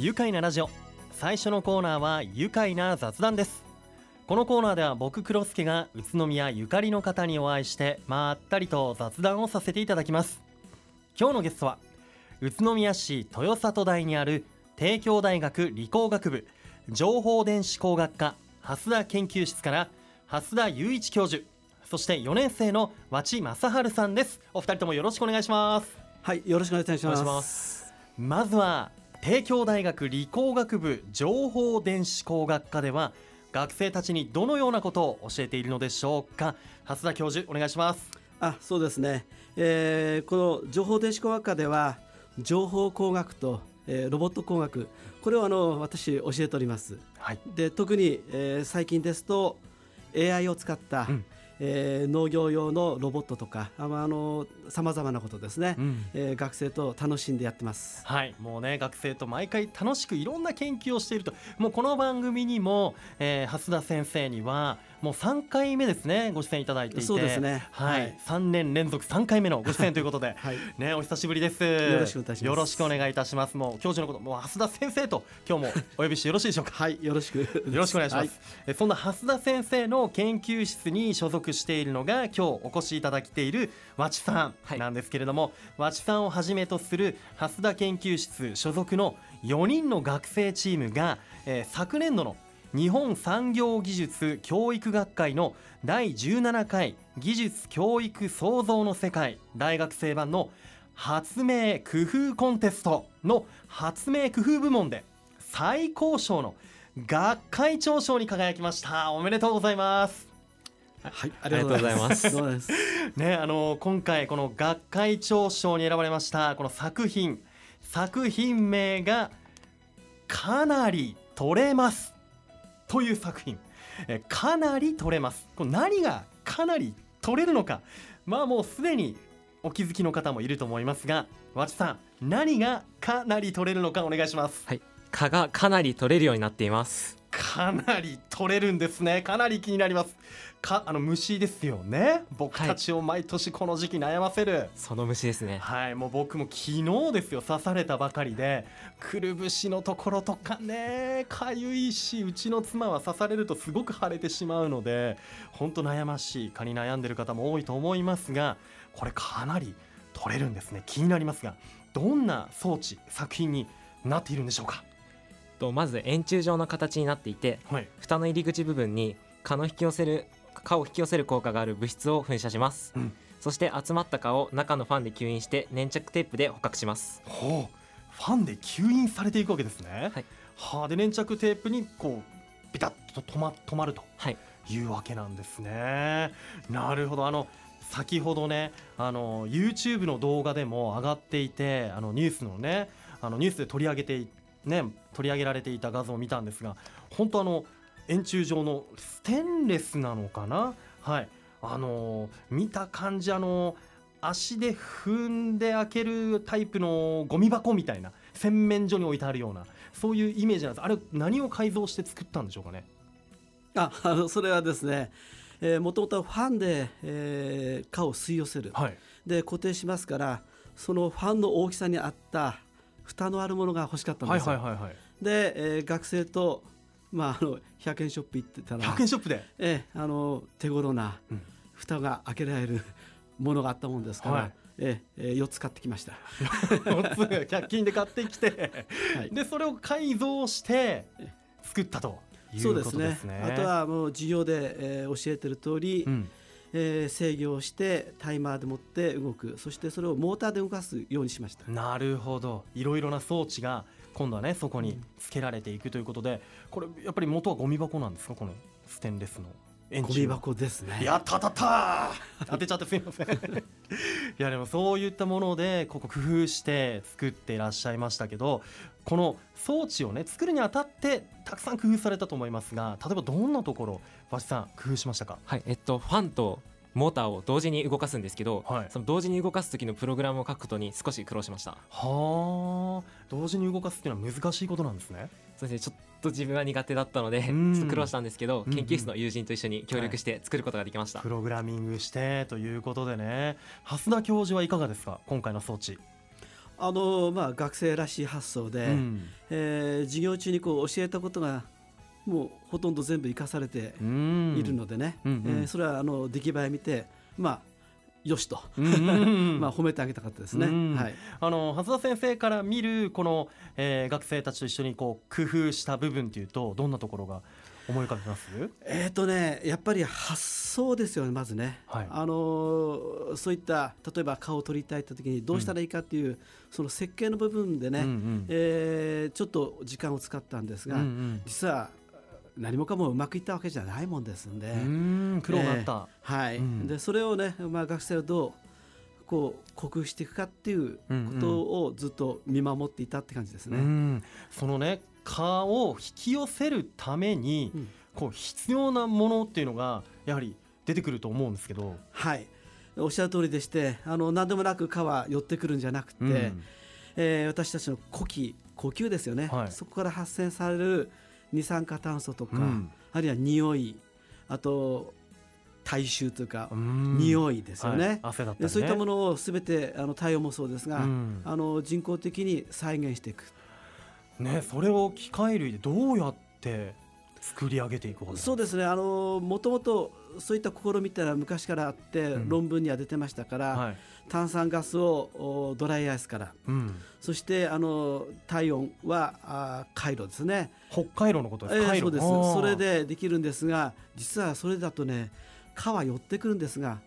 愉快なラジオ。最初のコーナーは愉快な雑談です。このコーナーでは僕黒助が宇都宮ゆかりの方にお会いしてまったりと雑談をさせていただきます。今日のゲストは宇都宮市豊里大にある帝京大学理工学部情報電子工学科蓮田研究室から蓮田雄一教授そして4年生の和知正治さんです。お二人ともよろしくお願いします。はい、よろしく。お願いします。まずは帝京大学理工学部情報電子工学科では学生たちにどのようなことを教えているのでしょうか蓮田教授お願いしますあ、そうですね。えーこの情報電子工学科では情報工学と、えーロボット工学これをあの私教えております。はいで特に、えー最近ですと AI を使った、うんえー農業用のロボットとかあのさまざまなことですね、うん。えー学生と楽しんでやってます。はい。もうね学生と毎回楽しくいろんな研究をしていると。もうこの番組にも、えー、蓮田先生にはもう3回目ですねご出演いただいていて。そうですね。はい、はい。3年連続3回目のご出演ということで。はい、ね、お久しぶりです。よろしくお願いします。よろしくお願いいたします。もう教授のこと、もう蓮田先生と 今日もお呼びしてよろしいでしょうか？はい、よろしく。よよろしくお願いします、えそんな蓮田先生の研究室に所属しているのが今日お越しいただいている和知さんなんですけれども、和知さんをはじめとする蓮田研究室所属の4人の学生チームが、えー昨年度の日本産業技術教育学会の第17回技術教育創造の世界。大学生版の発明工夫コンテストの発明工夫部門で最高賞の学会長賞に輝きました。おめでとうございます。はい、ありがとうございます。ねあの今回この学会長賞に選ばれましたこの作品。作品名がかなり取れますという作品。えかなり取れます。これ何がかなり取れるのか。まあもうすでにお気づきの方もいると思いますが和知さん何がかなり取れるのかお願いします。蚊がかなり取れるようになっています。かなり取れるんですね。かなり気になりますかあの虫ですよね。僕たちを毎年この時期悩ませる、その虫ですね。はい、もう僕も昨日ですよ刺されたばかりで。くるぶしのところとかねかゆいしうちの妻は刺されるとすごく腫れてしまうので本当悩ましい蚊に悩んでる方も多いと思いますがこれかなり取れるんですね。気になりますがどんな装置作品になっているんでしょうか？とまず円柱状の形になっていてはい。蓋の入り口部分に蚊の引き寄せる蚊を引き寄せる効果がある物質を噴射します、うん。そして集まった蚊を中のファンで吸引して粘着テープで捕獲します。ほう。ファンで吸引されていくわけですね。はい。はあで粘着テープにこうピタッと止ま止まるとはい。いうわけなんですね。なるほど。あの先ほどねあの YouTube の動画でも上がっていてあのニュースのねあのニュースで取り上げていね取り上げられていた画像を見たんですが本当あの円柱状のステンレスなのかな？はい。あの見た感じあの足で踏んで開けるタイプのゴミ箱みたいな洗面所に置いてあるようなそういうイメージなんです。あれ何を改造して作ったんでしょうかね？あ、あのそれはですね、えー、もともとファンで、えー、蚊を吸い寄せる。はい。で固定しますから、そのファンの大きさに合った蓋のあるものが欲しかったんはいですよ。はいはいはい。で、えー学生とまああの100円ショップ行ってたら、100円ショップで？えーあの手頃なうん。蓋が開けられるものがあったもんですから、はい。えーえー4つ買ってきました。4つ100均で買ってきてはい。でそれを改造して作ったといそうことすね。ですね。あとはもう授業で、えー教えてる通り、うん。えー制御をしてタイマーでもって動く。そしてそれをモーターで動かすようにしました。なるほど。いろいろな装置が今度はねそこにつけられていくということでこれやっぱり元はゴミ箱なんですか？このステンレスの。円ゴ柱ミ箱ですね。やった当たった！当てちゃってすみません。いやでもそういったものでここ工夫して作っていらっしゃいましたけどこの装置をね作るにあたってたくさん工夫されたと思いますが例えばどんなところ和紙さん工夫しましたか？はいえっとファンとモーターを同時に動かすんですけど、はい。その同時に動かす時のプログラムを書くことに少し苦労しました。はあ。同時に動かすっていうのは難しいことなんですね。そしてちょっと自分は苦手だったのでちうん。ょっと苦労したんですけど、うんうん。研究室の友人と一緒に協力して作ることができました、プログラミングしてということでね。蓮田教授はいかがですか？今回の装置。あのまあ、学生らしい発想で、うん、えー、授業中にこう教えたことがもうほとんど全部生かされているのでね、うんうん、えー、それはあの出来栄え見て、まあ、よしと。まあ褒めてあげたかったですね。はい、あの初田先生から見るこの、えー、学生たちと一緒にこう工夫した部分っていうとどんなところが思い浮かびます？えっ、とねやっぱり発想ですよねまずね、はい、あのそういった例えば顔を撮りたいって時にどうしたらいいかっていう、うん、その設計の部分でね、うんうん、えー、ちょっと時間を使ったんですが、うんうん、実は何もかもうまくいったわけじゃないもんですんで。苦労があった、えー、はい、うん、でそれをね、まあ、学生をどうこう克服していくかっていうことをずっと見守っていたって感じですね。うん。うん、そのね蚊を引き寄せるために、こう必要なものっていうのがやはり出てくると思うんですけど。はい。おっしゃる通りでしてあの何でもなく蚊は寄ってくるんじゃなくて、うん、えー、私たちの呼気呼吸ですよね、はい、そこから発生される二酸化炭素とか、うん、あるいは匂いあと体臭というか匂いですよね。はい。ね、そういったものをすべてあの体温もそうですが、うん、あの人工的に再現していく。ね、それを機械類でどうやって作り上げていくそうですね。あのもともとそういった試みってのは昔からあって、うん、論文には出てましたから、はい、炭酸ガスをドライアイスから、うん、そしてあの体温はあ回路ですね。北海道のことです、えー、そうです。それでできるんですが実はそれだとね川寄ってくるんですが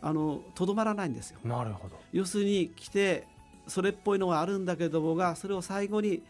あのとどまらないんですよ。なるほど。要するに来てそれっぽいのがあるんだけどもがそれを最後に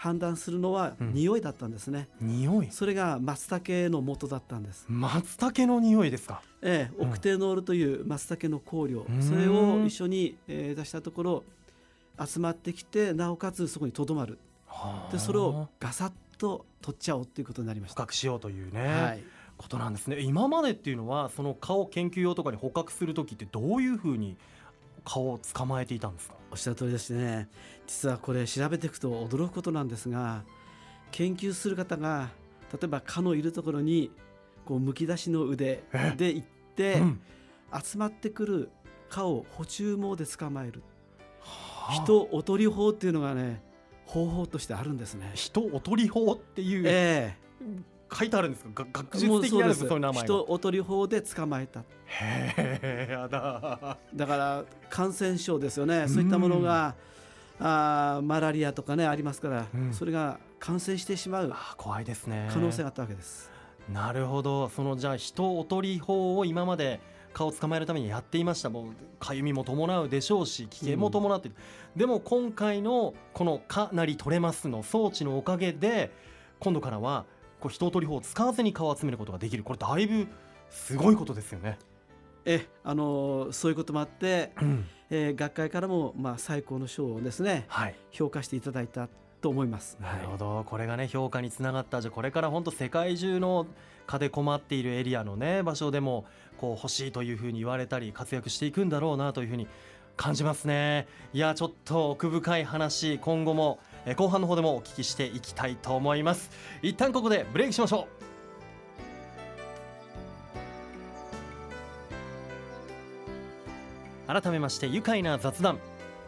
判断するのは匂いだったんですね、うん、匂い？それが松茸の元だったんです。松茸の匂いですか？ええ、オクテノールという松茸の香料、うん、それを一緒に、えー、出したところ集まってきてなおかつそこにとどまる。でそれをガサッと取っちゃおうということになりました。捕獲しようというね、はい、ことなんですね。今までっていうのはその蚊を研究用とかに捕獲する時ってどういうふうに蚊を捕まえていたんですか？おっしゃる通りですね。実はこれ調べていくと驚くことなんですが研究する方が例えば蚊のいるところにこうむき出しの腕で行って、うん、集まってくる蚊を補充網で捕まえる、はあ、人おとり法っていうのがね方法としてあるんですね。人おとり法っていう、えー、書いてあるんですか？学術的なそういう名前人おとり法で捕まえた。へえやだ。だから感染症ですよね。そういったものが、あマラリアとかねありますから、うん、それが感染してしまう怖いですね。可能性があったわけです。なるほど。そのじゃあ人おとり法を今まで蚊を捕まえるためにやっていました。もうかゆみも伴うでしょうし危険も伴って、うん、でも今回のこの「かなり取れます」の装置のおかげで今度からはこう人おとり法を使わずに蚊を集めることができる。これだいぶすごいことですよね。えあのそういうこともあって、うん、えー、学会からも、まあ、最高の賞をですね、はい、評価していただいたと思います。なるほど、はい、これがね評価につながった。じゃこれから本当世界中の蚊で困っているエリアのね場所でもこう欲しいというふうに言われたり活躍していくんだろうなというふうに感じますね。いやちょっと奥深い話今後も後半の方でもお聞きしていきたいと思います。一旦ここでブレイクしましょう。改めまして愉快な雑談。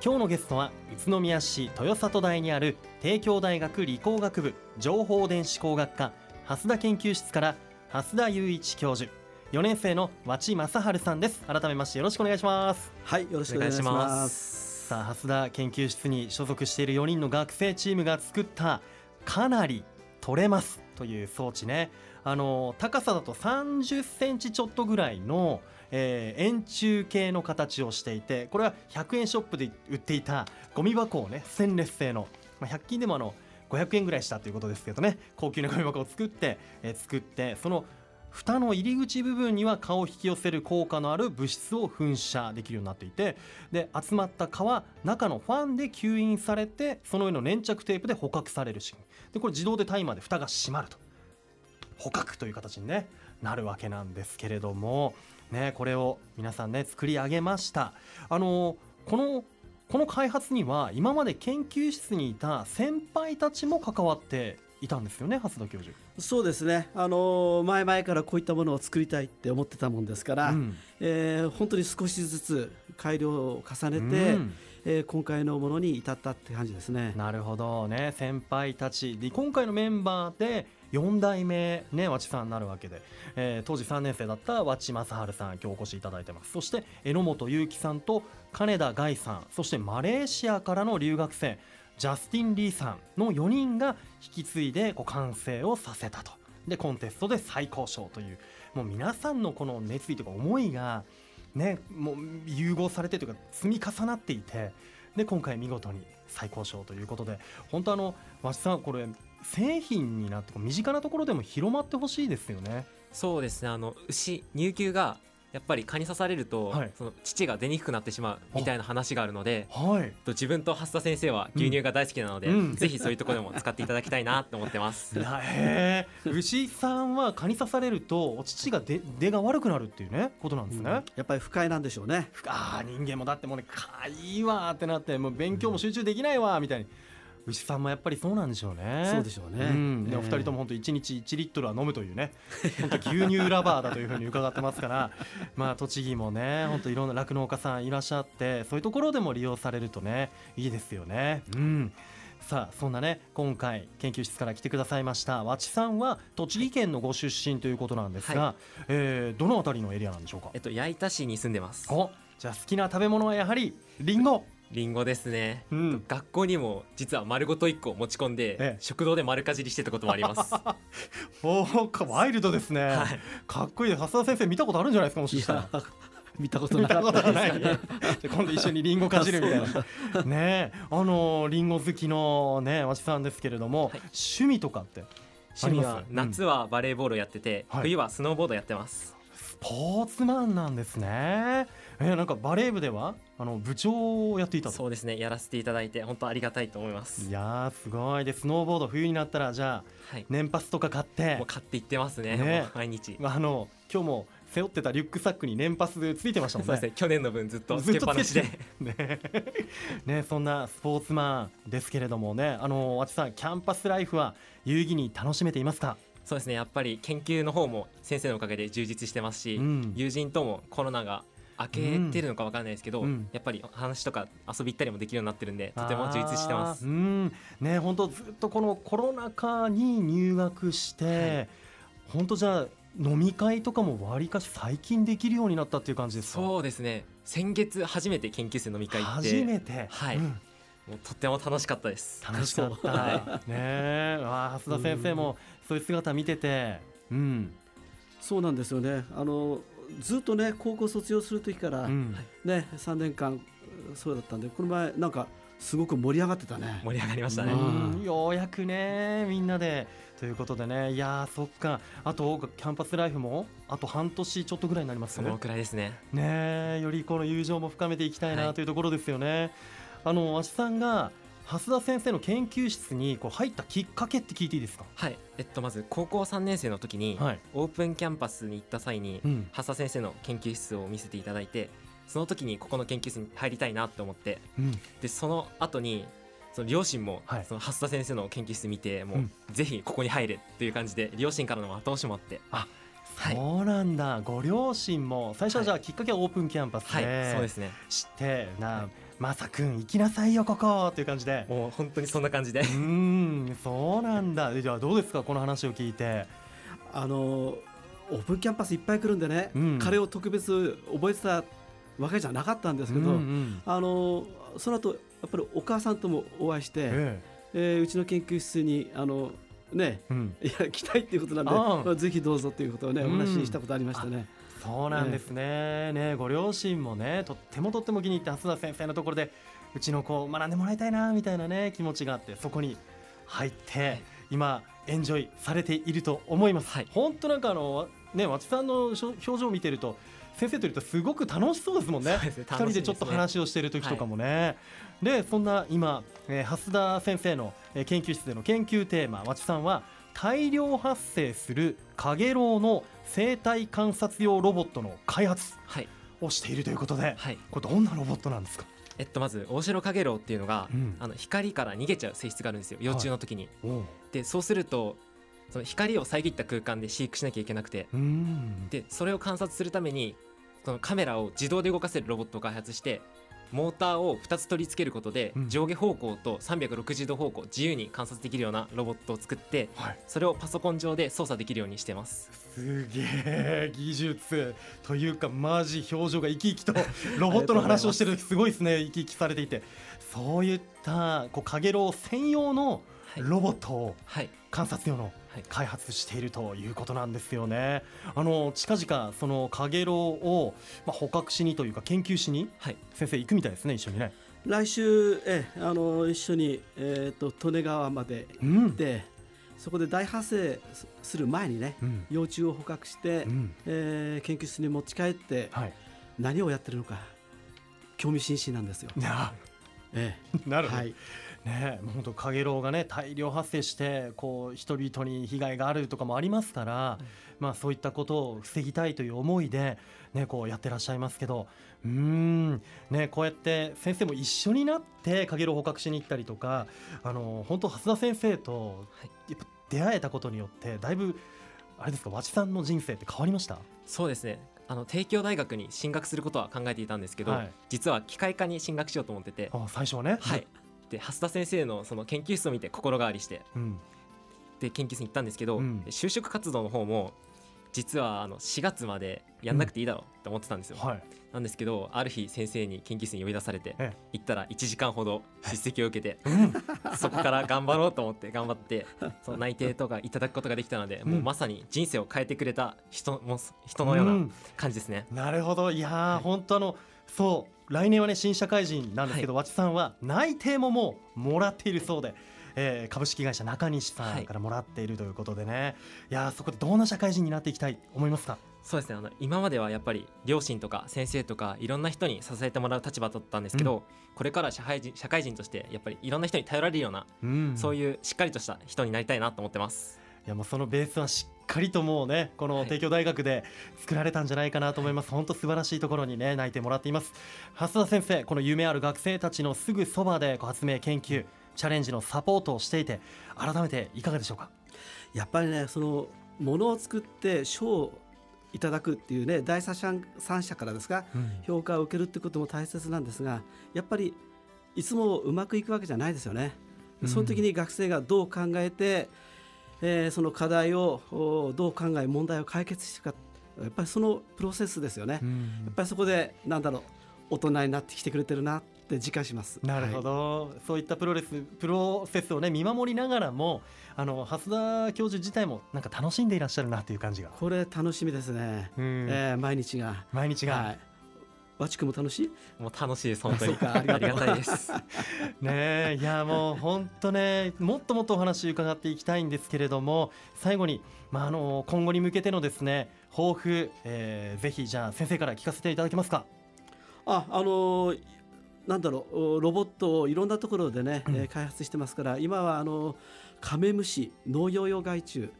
今日のゲストは宇都宮市豊里大にある帝京大学理工学部情報電子工学科蓮田研究室から蓮田雄一教授。4年生の和知正治さんです。改めましてよろしくお願いします。はいよろしくお願いします。さあ蓮田研究室に所属している4人の学生チームが作ったかなり取れますという装置ね。あの高さだと30センチちょっとぐらいのえー、円柱形の形をしていてこれは100円ショップで売っていたゴミ箱をねステンレス製の、まあ、100均でもあの500円ぐらいしたということですけどね。高級なゴミ箱を作って、えー、作ってその蓋の入り口部分には蚊を引き寄せる効果のある物質を噴射できるようになっていてで集まった蚊は中のファンで吸引されてその上の粘着テープで捕獲される仕組み。でこれ自動でタイマーで蓋が閉まると。捕獲という形に、ね、なるわけなんですけれども。ね、これを皆さんね作り上げました。あのこのこの開発には今まで研究室にいた先輩たちも関わっていたんですよね蓮田教授。そうですね。あの前々からこういったものを作りたいって思ってたもんですから、うん、えー、本当に少しずつ改良を重ねて、うん、えー、今回のものに至ったって感じですね。なるほどね。先輩たち。で今回のメンバーで4代目ね和知さんになるわけで、えー、当時3年生だった和知正治さん今日お越しいただいてます。そして榎本裕樹さんと金田凱さんそしてマレーシアからの留学生ジャスティン・リーさんの4人が引き継いでこう完成をさせたとでコンテストで最高賞というもう皆さんのこの熱意とか思いがねもう融合されてというか積み重なっていてで今回見事に最高賞ということで本当あの和さんこれ製品になって身近なところでも広まってほしいですよね。そうですねあの牛乳牛がやっぱり蚊に刺されると、はい、その乳が出にくくなってしまうみたいな話があるので、はい、と自分と蓮田先生は牛乳が大好きなので、うん、ぜひそういうところでも使っていただきたいなと思ってます。へ牛さんは蚊に刺されるとお乳が出出が悪くなるっていうねことなんですね、うん、やっぱり不快なんでしょうね。ああ人間もだってもうねかいいわってなってもう勉強も集中できないわみたいに。牛さんもやっぱりそうなんでしょうね。そうでしょうね。うん、でお二人とも本当一日一リットルは飲むというね、本当牛乳ラバーだというふうに伺ってますから、まあ栃木もね、本当いろんな酪農家さんいらっしゃって、そういうところでも利用されるとね、いいですよね。うん。さあそんなね今回研究室から来てくださいました和知さんは栃木県のご出身ということなんですが、はい、えー、どの辺りのエリアなんでしょうか？えっと矢板市に住んでます。おじゃあ好きな食べ物はやはりリンゴ。リンゴですね、うん、学校にも実は丸ごと1個持ち込んで、ええ、食堂で丸かじりしてたこともあります。おおワイルドですね、はい、かっこいい。蓮田先生見たことあるんじゃないですかもしかしたら。見たことなかったです、ね、今度一緒にリンゴかじるみたいな。ねあのリンゴ好きのねわしさんですけれども、はい、趣味とかって趣味は夏はバレーボールやってて、うん、冬はスノーボードやってます、スポーツマンなんですねえー、なんかバレー部ではあの部長をやっていたそうですね。やらせていただいて本当ありがたいと思います。いやすごいでスノーボード冬になったらじゃあ、はい、年パスとか買って。もう買っていってますね。ね。毎日。あの今日も背負ってたリュックサックに年パスついてましたもんね。ね。去年の分ずっとつけっぱなしで。ね。ねそんなスポーツマンですけれどもね、あのあちさんキャンパスライフは有意義に楽しめていますか？そうですね。やっぱり研究の方も先生のおかげで充実してますし、うん、友人ともコロナが開けてるのか分からないですけど、うん、やっぱり話とか遊び行ったりもできるようになってるんでとても充実してます。うん。ね本当ずっとこのコロナ禍に入学して、はい、本当じゃあ飲み会とかもわりかし最近できるようになったっていう感じですか？そうですね。先月初めて研究室飲み会って初めて。はい、うん、もうとっても楽しかったです。楽しかった、はい、ねえ。蓮田先生もそういう姿見てて。うん。そうなんですよね。あのずっとね高校卒業する時から、ね3年間そうだったんでこの前なんかすごく盛り上がってたね。盛り上がりましたね、ようやくねみんなで。ということでね。いやそっか。あとキャンパスライフもあと半年ちょっとぐらいになりますね。そのくらいですね。ねよりこの友情も深めていきたいなというところですよね、はい、あのわしさんが蓮田先生の研究室にこう入ったきっかけって聞いていいですか？はい、えっと、まず高校3年生の時に、はい、オープンキャンパスに行った際に、うん、蓮田先生の研究室を見せていただいてその時にここの研究室に入りたいなと思って、うん、でその後にその両親も、はい、その蓮田先生の研究室見てもう、うん、ぜひここに入れっていう感じで両親からの後押しもあって。あそうなんだ、はい、ご両親も。最初はじゃあきっかけはオープンキャンパスで、はい、そうですね。知ってな、まさくん行きなさいよここっていう感じで。もう本当にそんな感じで。うんそうなんだ。じゃあどうですかこの話を聞いて。あのオープンキャンパスいっぱい来るんでね、うん、彼を特別覚えてたわけじゃなかったんですけど、うんうん、あのその後やっぱりお母さんともお会いして、ええ。えー、うちの研究室にあのね、うん、いや来たいっていうことなんでぜひどうぞということをねお話ししたことありましたね。そうなんですね,、ねご両親もねとってもとっても気に入って蓮田先生のところでうちの子学んでもらいたいなみたいなね気持ちがあってそこに入って、はい、今エンジョイされていると思います。はい、本当なんかあのね和知さんの表情を見てると先生といるとすごく楽しそうですもんね。二、ね、人でちょっと話をしている時とかもね。はい、でそんな今、えー、蓮田先生の、えー、研究室での研究テーマ和知さんは大量発生するカゲロウの生態観察用ロボットの開発をしているということで、はい、これどんなロボットなんですか？えっと、まずオオシロカゲロウっていうのが、うん、あの光から逃げちゃう性質があるんですよ。幼虫の時に。はい、でそうするとその光を遮った空間で飼育しなきゃいけなくて。でそれを観察するためにそのカメラを自動で動かせるロボットを開発してモーターを2つ取り付けることで、上下方向と360度方向自由に観察できるようなロボットを作って、はい、それをパソコン上で操作できるようにしてます。すげえ技術。というかマジ表情が生き生きと ロボットの話をしてる。すごいですね。生き生きされていて。そういったこうかげろう専用のロボットを観察用の開発しているということなんですよね。あの近々そのカゲロウをまあ捕獲しにというか研究しに、先生行くみたいですね一緒にね。来週えあの一緒にえっ、ー、と利根川まで行って。うんそこで大発生する前にね、うん、幼虫を捕獲して、うん、えー、研究室に持ち帰って、はい、何をやってるのか興味津々なんですよ。ええ、なるほど、はいね、本当かげろうがね大量発生してこう人々に被害があるとかもありますから、うん、まあそういったことを防ぎたいという思いでねこうやってらっしゃいますけどうんねこうやって先生も一緒になってかげろう捕獲しに行ったりとかあの本当蓮田先生とやっぱ出会えたことによってだいぶあれですか和知さんの人生って変わりました？そうですね。あの帝京大学に進学することは考えていたんですけど、はい、実は機械科に進学しようと思ってて。あ最初はね。はいで蓮田先生のその研究室を見て心変わりして、うん、で研究室に行ったんですけど、うん、就職活動の方も実はあの4月までやんなくていいだろうって思ってたんですよ、うんはい、なんですけどある日先生に研究室に呼び出されて行ったら1時間ほど出席を受けて そこから頑張ろうと思って頑張ってその内定とかいただくことができたので、もうまさに人生を変えてくれた人も人のような感じですね。なるほど。いや、はい、本当あのそう来年はね新社会人なんですけど、はい、和知さんは内定ももうもらっているそうで。えー、株式会社中西さんからもらっているということでね、はい、いやそこでどんな社会人になっていきたい思いますか？そうですね。あの今まではやっぱり両親とか先生とかいろんな人に支えてもらう立場だったんですけど、うん、これから社会人社会人としてやっぱりいろんな人に頼られるような、うん、そういうしっかりとした人になりたいなと思ってます。いやもうそのベースはしっかりともうねこの帝京大学で作られたんじゃないかなと思います、はい、本当素晴らしいところにね泣いてもらっています。蓮田先生この夢ある学生たちのすぐそばで発明研究チャレンジのサポートをしていて改めていかがでしょうか？やっぱりねそのものを作って賞をいただくっていうね第三者からですか、うん、評価を受けるってことも大切なんですがやっぱりいつもうまくいくわけじゃないですよね。その時に学生がどう考えて、えー、その課題をどう考え問題を解決していくかやっぱりそのプロセスですよね、うん、やっぱりそこでなんだろう大人になってきてくれてるなって実感します。なるほど、はい、そういったプロレスプロセスをね見守りながらもあの蓮田教授自体もなんか楽しんでいらっしゃるなという感じが。これ楽しみですね、うん、えー、毎日が。毎日が、はいわちくも楽しい？もう楽しいです本当に。ありがたいです。ねいやもう本当ねもっともっとお話伺っていきたいんですけれども最後に、まあ、あの今後に向けてのですね抱負、えー、ぜひじゃあ先生から聞かせていただけますか？ああのーなんだろうロボットをいろんなところでね、うん、開発してますから今はあのカメムシ農業用害虫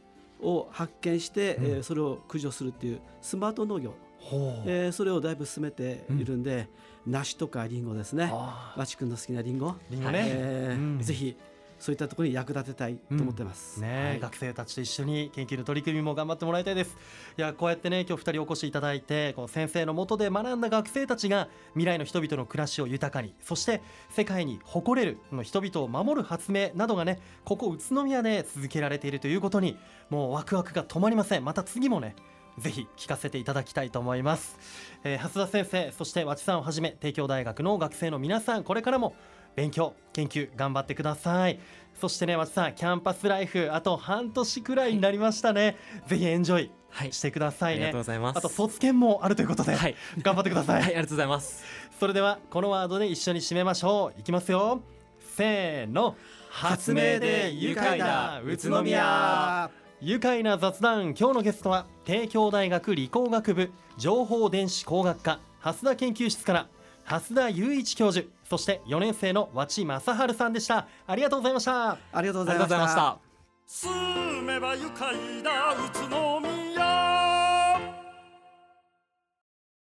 を発見して、うん、えー、それを駆除するっていうスマート農業えー、それをだいぶ進めているんで、うん、梨とかりんごですね。和知君の好きなりんごね、えー、うん、ぜひそういったところに役立てたいと思ってます、うん、ね、はい、学生たちと一緒に研究の取り組みも頑張ってもらいたいです。いやこうやってね今日2人お越しいただいてこの先生のもとで学んだ学生たちが未来の人々の暮らしを豊かにそして世界に誇れるの人々を守る発明などがねここ宇都宮で続けられているということにもうワクワクが止まりません。また次もねぜひ聞かせていただきたいと思います、えー、蓮田先生そして和知さんをはじめ帝京大学の学生の皆さんこれからも勉強研究頑張ってください。そしてね和知さんキャンパスライフあと半年くらいになりましたね、はい、ぜひエンジョイしてくださいね、はい、ありがとうございます。あと卒検もあるということで、はい、頑張ってください、はい、ありがとうございます。それではこのワードで一緒に締めましょう。いきますよ。せーの。発明で愉快な宇都宮愉快な雑談今日のゲストは帝京大学理工学部情報電子工学科蓮田研究室から蓮田雄一教授そして4年生の和知正治さんでした。ありがとうございました。ありがとうございました。住めば愉快な宇都宮